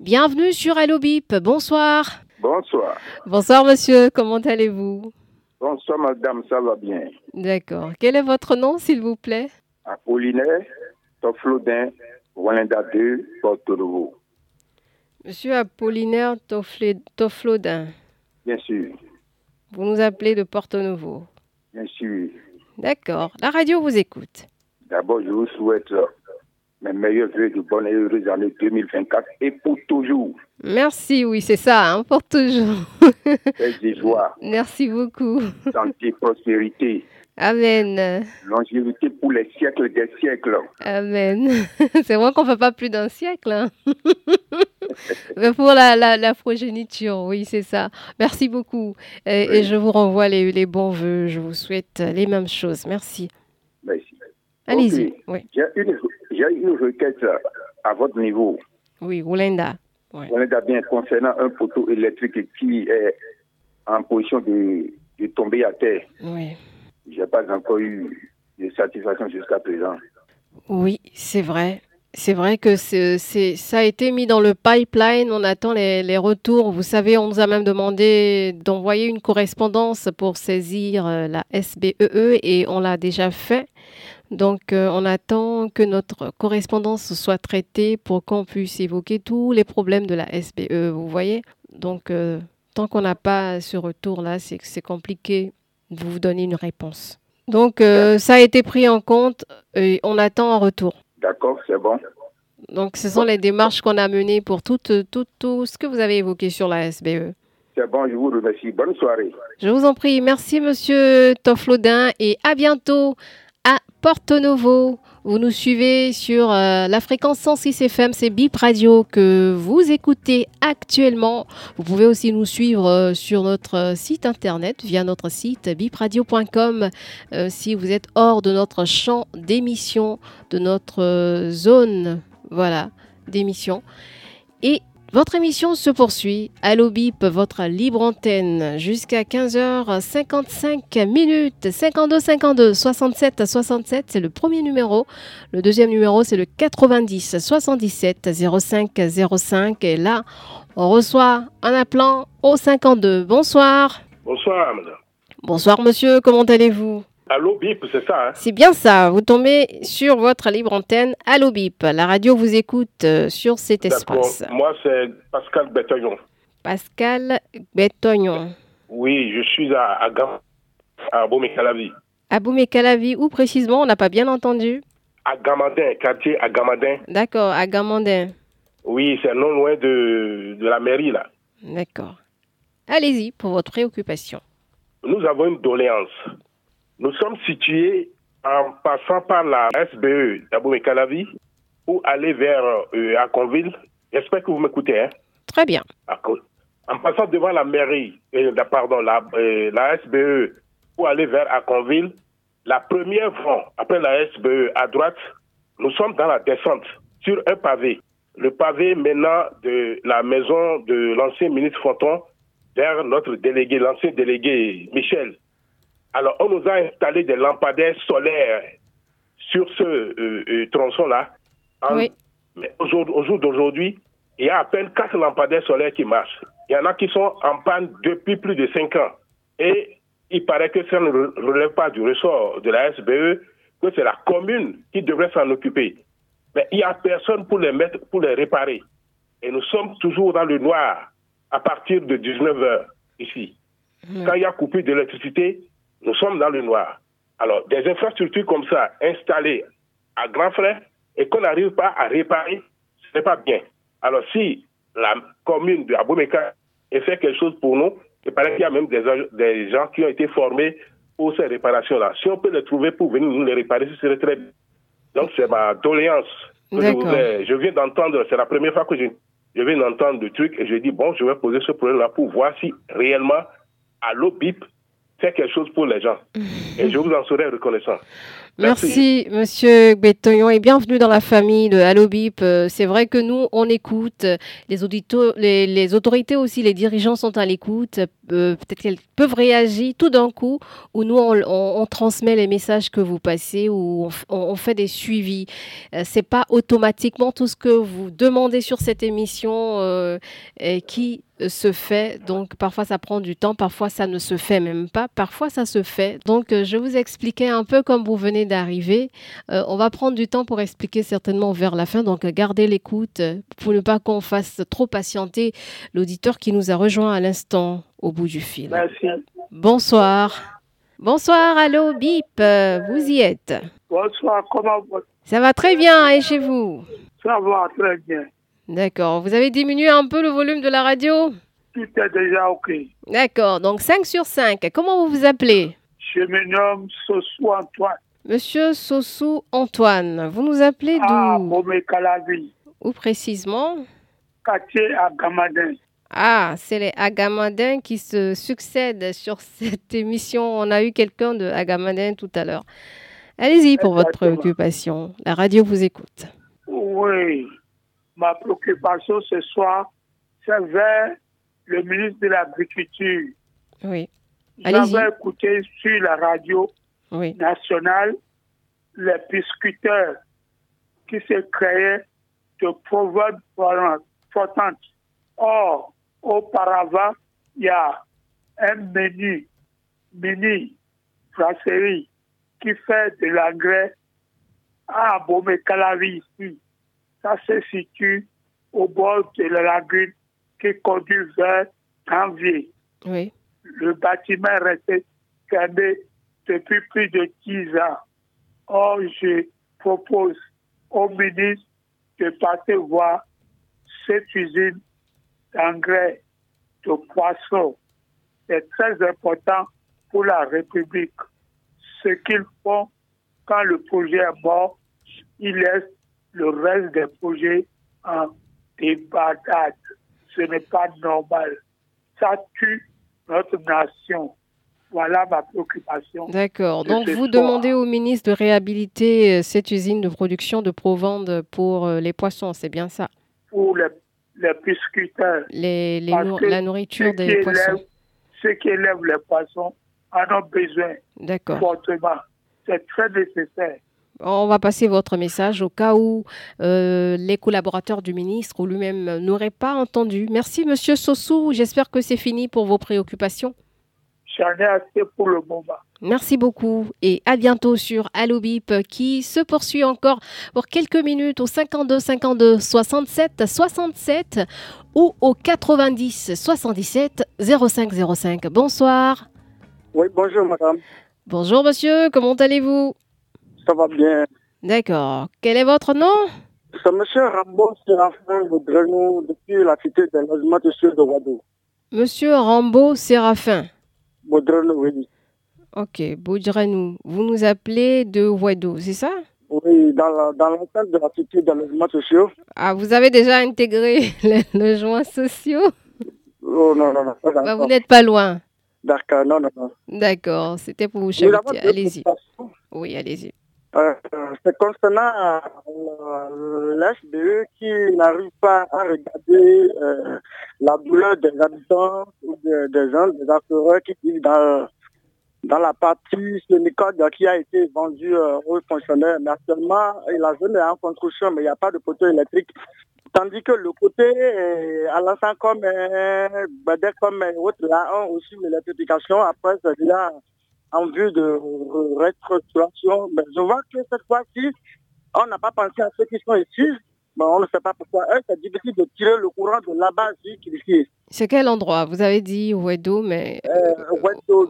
Bienvenue sur Allo Bip. Bonsoir. Bonsoir. Bonsoir, monsieur. Comment allez-vous? Bonsoir, madame. Ça va bien? D'accord. Quel est votre nom, s'il vous plaît? Apollinaire Toflodin, Walinda 2, Porto Nouveau. Monsieur Apollinaire Toflodin. Bien sûr. Vous nous appelez de Porto Nouveau. Bien sûr. D'accord. La radio vous écoute. D'abord, je vous souhaite mes meilleurs vœux de bonne et heureuse année 2024 et pour toujours. Merci, oui, c'est ça, hein, pour toujours. Joie. Merci beaucoup. Santé, prospérité. Amen. Longévité pour les siècles des siècles. Amen. C'est vrai qu'on ne fait pas plus d'un siècle. Hein. Mais pour la, la, la, progéniture, oui, c'est ça. Merci beaucoup. Et, oui. et, je vous renvoie les, les bons voeux. Je vous souhaite les mêmes choses. Merci. Merci. Allez-y. Oui. J'ai une, une, requête à votre niveau. Oui, Oulenda. Ouais. Oulenda, bien, concernant un poteau électrique qui est en position de, de tomber à terre. Oui. Je n'ai pas encore eu de satisfaction jusqu'à présent. Oui, c'est vrai. C'est vrai que c'est, ça a été mis dans le pipeline. On attend les, les, retours. Vous savez, on nous a même demandé d'envoyer une correspondance pour saisir la SBEE et on l'a déjà fait. Donc, euh, on attend que notre correspondance soit traitée pour qu'on puisse évoquer tous les problèmes de la SBE, vous voyez? Donc, euh, tant qu'on n'a pas ce retour-là, c'est compliqué de vous donner une réponse. Donc, euh, ça a été pris en compte et on attend un retour. D'accord, c'est bon. Donc, ce sont les démarches qu'on a menées pour tout, tout, tout ce que vous avez évoqué sur la SBE. C'est bon, je vous remercie. Bonne soirée. Je vous en prie. Merci, monsieur Toflodin, et à bientôt à Porto Novo. Vous nous suivez sur euh, la fréquence 106 FM, c'est Bip Radio que vous écoutez actuellement. Vous pouvez aussi nous suivre euh, sur notre euh, site internet via notre site bipradio.com si vous êtes hors de notre champ d'émission, de notre zone, voilà, d'émission. Votre émission se poursuit. Allo Bip, votre libre antenne, jusqu'à 15h55 minutes. 52 52 67 67, c'est le premier numéro. Le deuxième numéro, c'est le 90 77 05 05. Et là, on reçoit un appelant au 52. Bonsoir. Bonsoir, madame. Bonsoir, monsieur. Comment allez-vous? Allô, Bip, c'est ça, hein C'est bien ça. Vous tombez sur votre libre antenne Allo Bip. La radio vous écoute euh, sur cet espace. Moi, c'est Pascal Bétognon. Pascal Bétognon. Oui, je suis à, à, Gam- à Bomé-Calavi. Aboumé Calavi, où précisément On n'a pas bien entendu? À Gamadin, quartier à Gamadin. D'accord, à Gamandin. Oui, c'est non loin de, de la mairie, là. D'accord. Allez-y pour votre préoccupation. Nous avons une doléance. Nous sommes situés en passant par la SBE d'Abomey-Calavi pour aller vers euh, Aconville. J'espère que vous m'écoutez. Hein? Très bien. En passant devant la mairie, euh, pardon, la, euh, la SBE pour aller vers Aconville, la première fois après la SBE à droite, nous sommes dans la descente sur un pavé. Le pavé menant de la maison de l'ancien ministre Fonton vers notre délégué, l'ancien délégué Michel. Alors, on nous a installé des lampadaires solaires sur ce euh, euh, tronçon-là. Mais au jour, au jour d'aujourd'hui, il y a à peine quatre lampadaires solaires qui marchent. Il y en a qui sont en panne depuis plus de cinq ans. Et il paraît que ça ne re- relève pas du ressort de la SBE, que c'est la commune qui devrait s'en occuper. Mais il n'y a personne pour les mettre, pour les réparer. Et nous sommes toujours dans le noir à partir de 19 heures ici. Quand il y a coupure d'électricité, nous sommes dans le noir. Alors, des infrastructures comme ça installées à grands frais et qu'on n'arrive pas à réparer, ce n'est pas bien. Alors, si la commune de Abomeka ait fait quelque chose pour nous, il paraît qu'il y a même des, des gens qui ont été formés pour ces réparations-là. Si on peut les trouver pour venir nous les réparer, ce serait très bien. Donc, c'est ma doléance. que je, viens d'entendre, c'est la première fois que je, je viens d'entendre le truc et je dis, bon, je vais poser ce problème-là pour voir si réellement, à l'OBIP, fait quelque chose pour les gens. Et je vous en serai reconnaissant. Merci, monsieur Bétognon, et bienvenue dans la famille de Allo Bip. Euh, C'est vrai que nous, on écoute, les, auditeurs, les, les autorités aussi, les dirigeants sont à l'écoute. Euh, Peut-être qu'elles peuvent réagir tout d'un coup, ou nous, on, on- on transmet les messages que vous passez, ou on, on- fait des suivis. Euh, C'est pas automatiquement tout ce que vous demandez sur cette émission euh, qui se fait. Donc parfois ça prend du temps, parfois ça ne se fait même pas, parfois ça se fait. Donc euh, je vous expliquais un peu comme vous venez d'arriver. Euh, on va prendre du temps pour expliquer certainement vers la fin. Donc gardez l'écoute pour ne pas qu'on fasse trop patienter l'auditeur qui nous a rejoint à l'instant au bout du fil. Merci. Bonsoir. Bonsoir, allô, bip, vous y êtes? Bonsoir, comment vous Ça va très bien, et chez vous? Ça va très bien. D'accord. Vous avez diminué un peu le volume de la radio? Tout est déjà OK. D'accord. Donc 5 sur 5. Comment vous vous appelez? Je me nomme Sossou Antoine. Monsieur Sossou Antoine. Vous nous appelez Ah, d'où Calavi, Où précisément? Quartier à Gamadin. Ah, c'est les Agamadins qui se succèdent sur cette émission. On a eu quelqu'un de Agamadin tout à l'heure. Allez-y pour votre préoccupation. La radio vous écoute. Oui, ma préoccupation ce soir, c'est vers le ministre de l'Agriculture. Oui. J'avais écouté sur la radio Oui. nationale les pisciculteurs qui se créaient de proverbes flottantes. Or, auparavant, il y a un menu, mini brasserie qui fait de l'engrais à Bomé Calavi ici. Ça se situe au bord de la lagune qui conduit vers Janvier. Oui. Le bâtiment est resté fermé depuis plus de 10 ans. Or, je propose au ministre de passer voir cette usine d'engrais de poissons. C'est très important pour la République. Ce qu'ils font quand le projet est mort, ils laissent le reste des projets en débandade. Ce n'est pas normal. Ça tue notre nation. Voilà ma préoccupation. D'accord. Donc vous soir. demandez au ministre de réhabiliter euh, cette usine de production de Provende pour euh, les poissons, c'est bien ça? Pour les, les pisciculteurs. les, les Parce nour- que La nourriture des poissons. élèvent- Ceux qui élèvent les poissons en ont besoin D'accord. fortement. C'est très nécessaire. On va passer votre message au cas où euh, les collaborateurs du ministre ou lui-même n'auraient pas entendu. Merci, Monsieur Sossou. J'espère que c'est fini pour vos préoccupations. J'en ai assez pour le moment. Merci beaucoup et à bientôt sur Allo Bip qui se poursuit encore pour quelques minutes au 52 52 67 67 ou au 90 77 05 05. Bonsoir. Oui, bonjour madame. Bonjour monsieur, comment allez-vous? Ça va bien. D'accord. Quel est votre nom? C'est monsieur Rambo Séraphin de Grenou depuis la cité des logements sociaux de Wado. Monsieur Rambo Séraphin. Bodrenou, oui. Ok, Boudrenou. Vous nous appelez de Ouedo, c'est ça? Oui, dans la- dans l'enceinte de la cité des logements sociaux. Ah, vous avez déjà intégré les logements sociaux? Oh non, non, non. pas Bah. Vous n'êtes pas loin. D'accord, non, non, non. D'accord, c'était pour vous deux Allez-y. Oui, allez-y. Euh, c'est concernant euh, l'HBE qui n'arrive pas à regarder euh, la douleur des habitants ou des, gens, des assureurs qui vivent dans, dans la partie Sénicode qui a été vendue aux fonctionnaires. Mais actuellement, la zone est en construction, mais il n'y a pas de poteau électrique. Tandis que le côté l'instant comme Badek comme euh, autres, là, ont aussi l'électrification. Après, c'est déjà en vue de re- restructuration. Mais je vois que cette fois-ci, on n'a pas pensé à ceux qui sont ici. Mais on ne sait pas pourquoi. Eux, c'est difficile de tirer le courant de là-bas jusqu'ici. C'est quel endroit? Vous avez dit Ouedo, mais Euh,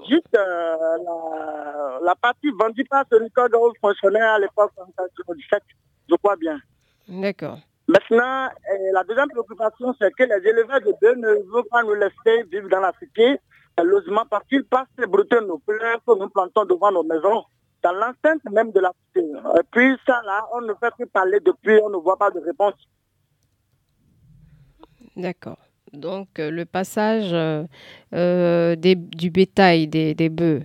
juste euh, la, la partie vendue par ce code aux fonctionnaires à l'époque en 1997, je crois bien. d'accord. Maintenant, euh, la deuxième préoccupation, c'est que les éleveurs de bœufs ne veulent pas nous laisser vivre dans la cité, logement, parce qu'ils passent brouter nos fleurs que nous plantons devant nos maisons, dans l'enceinte même de la cité. Et puis ça, là, on ne fait que parler depuis, on ne voit pas de réponse. D'accord. Donc, euh, le passage euh, euh, des- du bétail, des, des bœufs.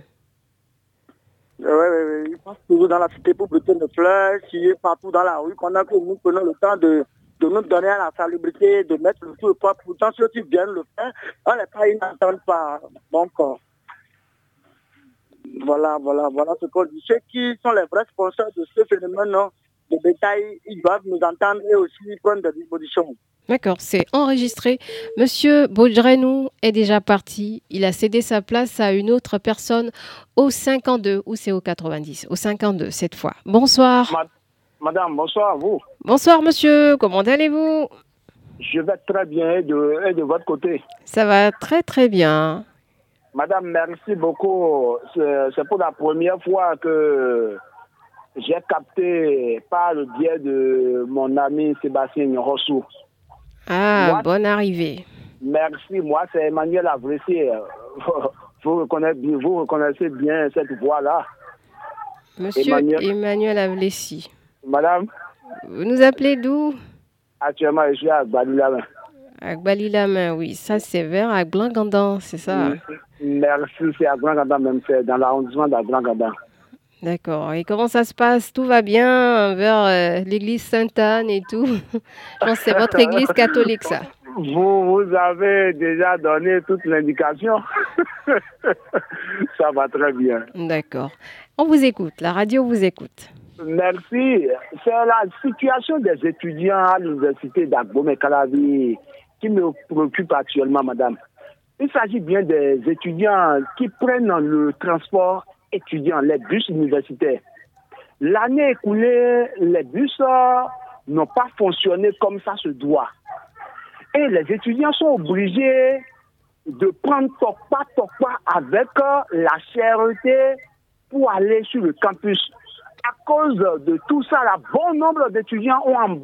Oui, oui, oui. Ils passent toujours dans la cité pour brouter nos fleurs, chier partout dans la rue, pendant que nous prenons le temps de, de nous donner à la salubrité, de mettre le tout au propre. Pourtant, ceux qui viennent le faire, on les pas, ils n'entendent pas. Donc, euh, voilà, voilà, voilà ce qu'on dit. Ceux qui sont les vrais sponsors de ce phénomène non, de bétail, ils doivent nous entendre et aussi prendre des dispositions. D'accord, c'est enregistré. Monsieur Baudrenou est déjà parti. Il a cédé sa place à une autre personne au 52 ou c'est au 90 Au 52 cette fois. Bonsoir. Madame, bonsoir, vous. Bonsoir monsieur, comment allez-vous? Je vais très bien et de, et de votre côté? Ça va très très bien. Madame, merci beaucoup. C'est pour la première fois que j'ai capté par le biais de mon ami Sébastien Rossou. Ah, Moi- bonne arrivée. Merci, moi c'est Emmanuel Avressier. Vous reconnaissez, bien- vous reconnaissez bien cette voix-là. Monsieur Emmanuel. Emmanuel. Madame, Vous nous appelez d'où actuellement je suis à Badilama. Agbali la main, oui. Ça c'est vers Agblangandin, c'est ça Merci, c'est à Grand Ganda même, c'est dans l'arrondissement de Ganda. D'accord. Et comment ça se passe? Tout va bien vers euh, l'église Sainte-Anne et tout? Je pense que c'est votre église catholique, ça. Vous, vous avez déjà donné toute l'indication? Ça va très bien. D'accord. On vous écoute. La radio vous écoute. Merci. C'est la situation des étudiants à l'université d'Agbomey Calavi qui me préoccupe actuellement, madame. Il s'agit bien des étudiants qui prennent le transport étudiant, les bus universitaires. L'année écoulée, les bus euh, n'ont pas fonctionné comme ça se doit. Et les étudiants sont obligés de prendre pas pas avec euh, la cherté pour aller sur le campus. À cause de tout ça, un bon nombre d'étudiants ont,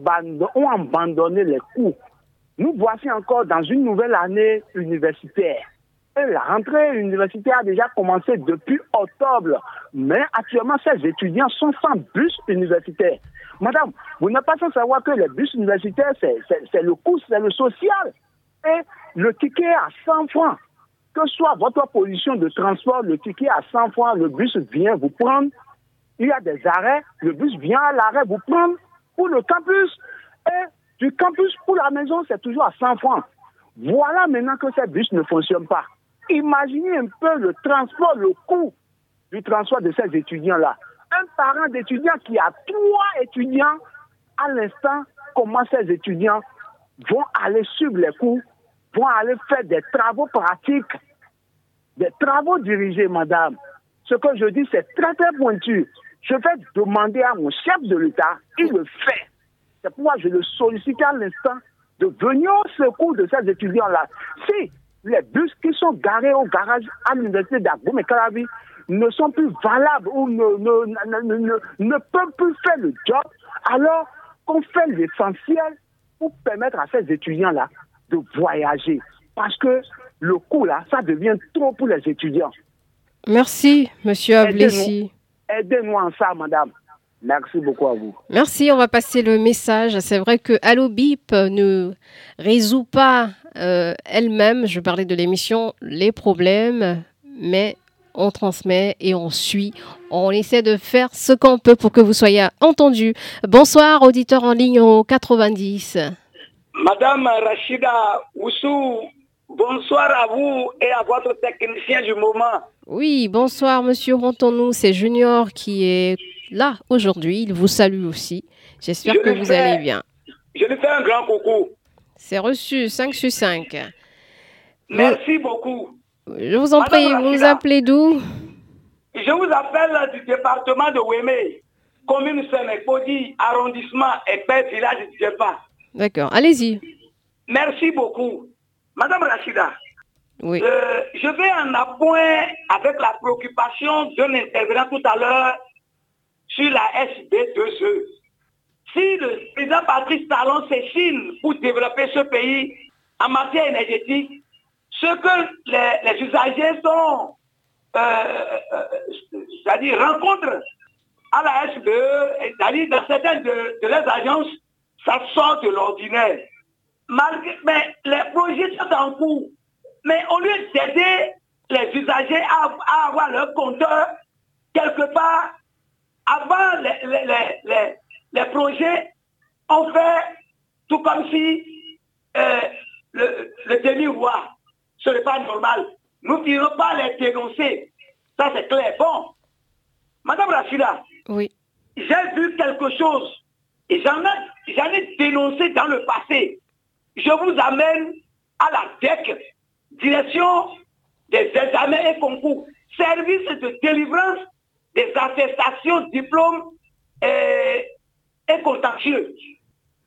ont abandonné les cours. Nous voici encore dans une nouvelle année universitaire. Et la rentrée universitaire a déjà commencé depuis octobre. Mais actuellement, ces étudiants sont sans bus universitaire. Madame, vous n'êtes pas sans savoir que les bus universitaires, c'est le coût, c'est le social. Et le ticket à 100 francs. Que soit votre position de transport, le ticket à 100 francs, le bus vient vous prendre. Il y a des arrêts, le bus vient à l'arrêt vous prendre pour le campus. Et du campus pour la maison, c'est toujours à 100 francs. Voilà maintenant que ces bus ne fonctionnent pas. Imaginez un peu le transport, le coût du transport de ces étudiants-là. Un parent d'étudiant qui a trois étudiants, à l'instant, comment ces étudiants vont aller suivre les cours, vont aller faire des travaux pratiques, des travaux dirigés, madame. Ce que je dis, c'est très, très pointu. Je vais demander à mon chef de l'État, il le fait. C'est pourquoi je le sollicite à l'instant de venir au secours de ces étudiants-là. Si les bus qui sont garés au garage à l'université d'Agboum et Calavi ne sont plus valables ou ne, ne, ne, peuvent plus faire le job, alors qu'on fait l'essentiel pour permettre à ces étudiants-là de voyager. Parce que le coût, là, ça devient trop pour les étudiants. Merci, monsieur Ablessi. Aidez-nous en ça, madame. Merci beaucoup à vous. Merci, on va passer le message. C'est vrai que Allo Bip ne résout pas euh, elle-même, je parlais de l'émission, les problèmes, mais on transmet et on suit. On essaie de faire ce qu'on peut pour que vous soyez entendus. Bonsoir, auditeur en ligne au 90. Madame Rachida Oussou, bonsoir à vous et à votre technicien du moment. Oui, bonsoir, monsieur Rontonou. C'est Junior qui est là aujourd'hui. Il vous salue aussi. J'espère que vous allez bien. Je lui fais un grand coucou. C'est reçu, 5 sur 5. Merci beaucoup. Je vous en prie, vous appelez d'où? Je vous appelle du département de Wémé, commune Sénécodi, arrondissement Épais, village du Djepa. D'accord, allez-y. Merci beaucoup. Madame Rachida, oui. Euh, je vais en appoint avec la préoccupation d'un intervenant tout à l'heure sur la SB2E. Si le président Patrice Talon s'échine pour développer ce pays en matière énergétique, ce que les, usagers sont, euh, euh, c'est-à-dire rencontrent à la SBE, c'est-à-dire dans certaines de, leurs agences, ça sort de l'ordinaire. Mais les projets sont en cours. Mais au lieu d'aider les usagers à, à avoir leur compteur quelque part avant les, projets, on fait tout comme si euh, le, le demi-roi. Ce n'est pas normal. Nous ne pouvons pas les dénoncer. Ça, c'est clair. Bon, Madame Rachida, oui. j'ai vu quelque chose et j'en ai, ai, dénoncé dans le passé. Je vous amène à la DEC, direction des examens et concours, service de délivrance des attestations, diplômes et, et contentieux.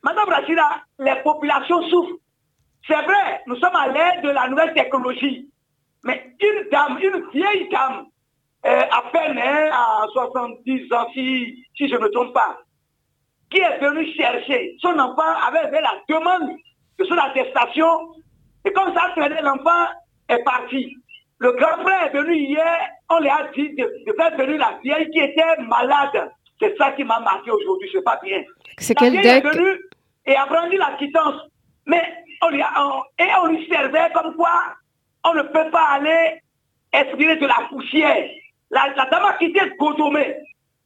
Madame Rachida, les populations souffrent. C'est vrai, nous sommes à l'ère de la nouvelle technologie. Mais une dame, une vieille dame, euh, à peine hein, à 70 ans, si, si je ne me trompe pas, qui est venue chercher son enfant avec la demande de son attestation, et comme ça, l'enfant est parti. Le grand frère est venu hier, on lui a dit de, faire venir la vieille qui était malade. C'est ça qui m'a marqué aujourd'hui, c'est pas bien. C'est vieille est venue et a pris la quittance. Mais on lui et on lui servait comme quoi on ne peut pas aller expirer de la poussière. La, dame a quitté Godomé.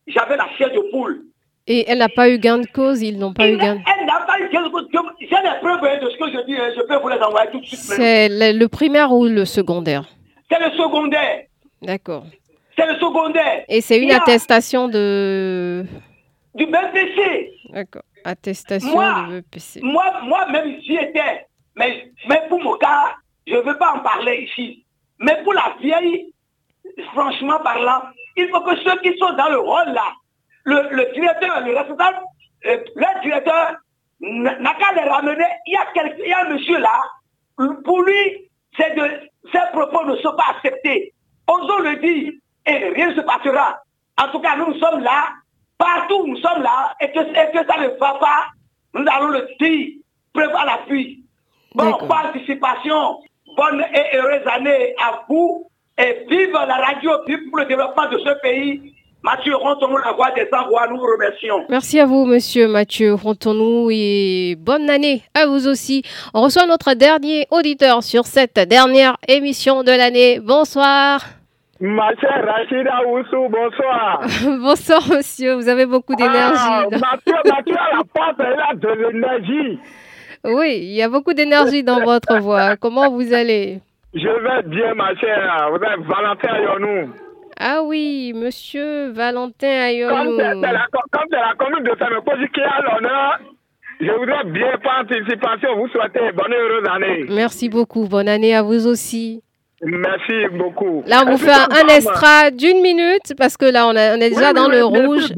J'avais la chair de poule. Et elle n'a pas eu gain de cause, ils n'ont pas eu gain. Elle n'a pas eu gain de cause. J'ai des preuves de ce que je dis, je peux vous les envoyer tout de suite. C'est le primaire ou le secondaire? C'est le secondaire. D'accord. C'est le secondaire. Et c'est une attestation de... Du BPC. D'accord. Attestation moi, de BPC. Moi, moi-même, j'y étais. Mais, mais pour mon cas, je ne veux pas en parler ici. Mais pour la vieille, franchement parlant, il faut que ceux qui sont dans le rôle là le, directeur, le responsable, euh, le directeur n'a qu'à les ramener. Il y, a il y a un monsieur là, pour lui, ces propos ne sont pas acceptés. Osons le dire et rien ne se passera. En tout cas, nous, sommes là, partout nous sommes là, et que, ça ne va pas, nous allons le dire, prévoir l'appui. Bon, participation, bonne et heureuse année à vous, et vive la radio, vive pour le développement de ce pays. Mathieu Rontonou, la voix des sans nous vous remercions. Merci à vous, monsieur Mathieu Rontonou, et bonne année à vous aussi. On reçoit notre dernier auditeur sur cette dernière émission de l'année. Bonsoir. Ma chère Rachida Oussou, bonsoir. bonsoir, monsieur. Vous avez beaucoup d'énergie. Ah, Mathieu, Mathieu, à la porte, elle a de l'énergie. Oui, il y a beaucoup d'énergie dans votre voix. Comment vous allez? Je vais bien, ma chère. Vous êtes Valentin Ayonou. Ah oui, monsieur Valentin Ayonou. Comme c'est la, commune de Saint-Mekoji qui a l'honneur, je voudrais bien par anticipation vous souhaiter bonne et heureuse année. Merci beaucoup. Bonne année à vous aussi. Merci beaucoup. Là, on vous fait un extra d'une minute parce que là, on, est déjà dans le rouge.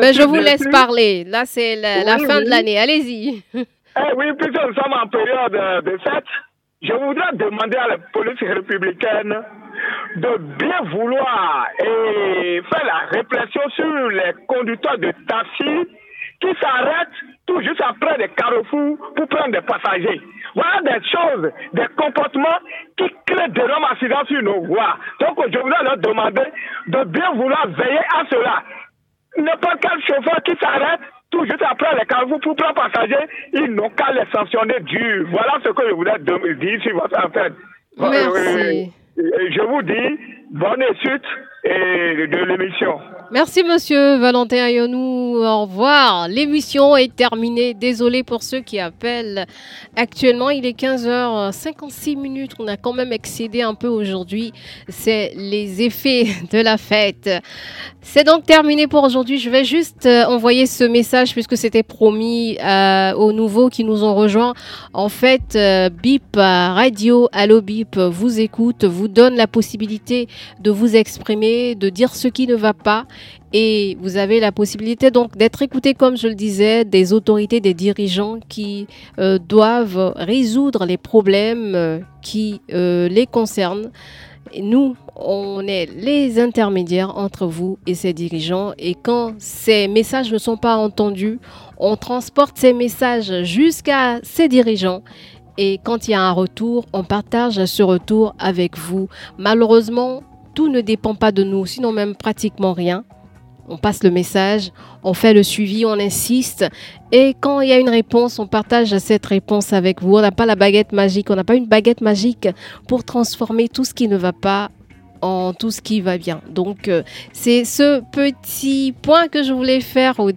Mais je vous laisse parler. Là, c'est la, fin de l'année. Allez-y. Eh oui, puisque nous sommes en période de fête, je voudrais demander à la police républicaine de bien vouloir et faire la répression sur les conducteurs de taxi qui s'arrêtent tout juste après des carrefours pour prendre des passagers. Voilà des choses, des comportements qui créent de nombreux accidents sur nos voies. Donc je voudrais leur demander de bien vouloir veiller à cela. N'importe quel chauffeur qui s'arrête tout juste après les carrefours pour prendre passagers, ils n'ont qu'à les sanctionner dur. Voilà ce que je voulais dire sur votre affaire. Merci. Je vous dis bonne suite et de l'émission. Merci Monsieur Valentin Ayonou. Au revoir. L'émission est terminée. Désolé pour ceux qui appellent. Actuellement, il est 15h56 minutes. On a quand même excédé un peu aujourd'hui. C'est les effets de la fête. C'est donc terminé pour aujourd'hui. Je vais juste euh, envoyer ce message puisque c'était promis euh, aux nouveaux qui nous ont rejoints. En fait, euh, BIP Radio, Allo BIP vous écoute, vous donne la possibilité de vous exprimer, de dire ce qui ne va pas et vous avez la possibilité donc d'être écouté, comme je le disais, des autorités, des dirigeants qui euh, doivent résoudre les problèmes euh, qui euh, les concernent. nous, on est les intermédiaires entre vous et ces dirigeants. Et quand ces messages ne sont pas entendus, on transporte ces messages jusqu'à ces dirigeants. Et quand il y a un retour, on partage ce retour avec vous. Malheureusement, tout ne dépend pas de nous, sinon même pratiquement rien. On passe le message, on fait le suivi, on insiste. Et quand il y a une réponse, on partage cette réponse avec vous. On n'a pas la baguette magique, on n'a pas une baguette magique pour transformer tout ce qui ne va pas en tout ce qui va bien. Donc euh, c'est ce petit point que je voulais faire au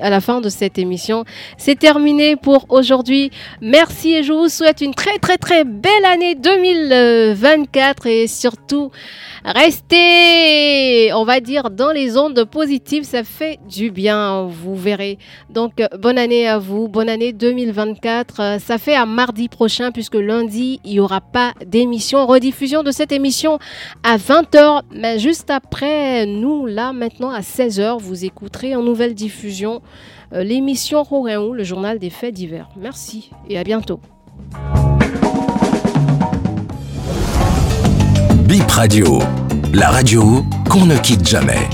à la fin de cette émission. C'est terminé pour aujourd'hui. Merci et je vous souhaite une très très très belle année 2024 et surtout restez, on va dire, dans les ondes positives. Ça fait du bien, vous verrez. Donc bonne année à vous, bonne année 2024. Ça fait à mardi prochain puisque lundi, il n'y aura pas d'émission. Rediffusion de cette émission à 20h, mais juste après, nous, là, maintenant à 16h, vous écouterez en nouvelle diffusion l'émission Roréon, le journal des faits divers. Merci et à bientôt. Bip Radio, la radio qu'on ne quitte jamais.